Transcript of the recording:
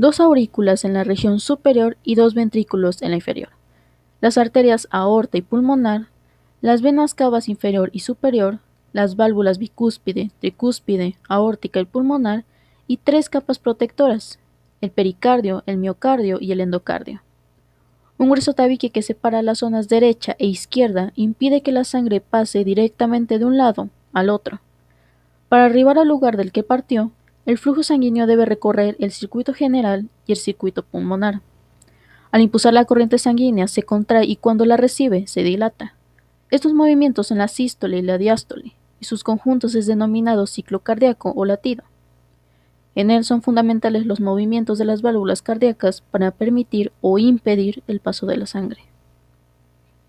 dos aurículas en la región superior y dos ventrículos en la inferior, las arterias aorta y pulmonar, las venas cavas inferior y superior, las válvulas bicúspide, tricúspide, aórtica y pulmonar, y tres capas protectoras, el pericardio, el miocardio y el endocardio. Un grueso tabique que separa las zonas derecha e izquierda impide que la sangre pase directamente de un lado al otro. Para arribar al lugar del que partió, el flujo sanguíneo debe recorrer el circuito general y el circuito pulmonar. Al impulsar la corriente sanguínea se contrae y cuando la recibe se dilata. Estos movimientos son la sístole y la diástole, y sus conjuntos es denominado ciclo cardíaco o latido. En él son fundamentales los movimientos de las válvulas cardíacas para permitir o impedir el paso de la sangre.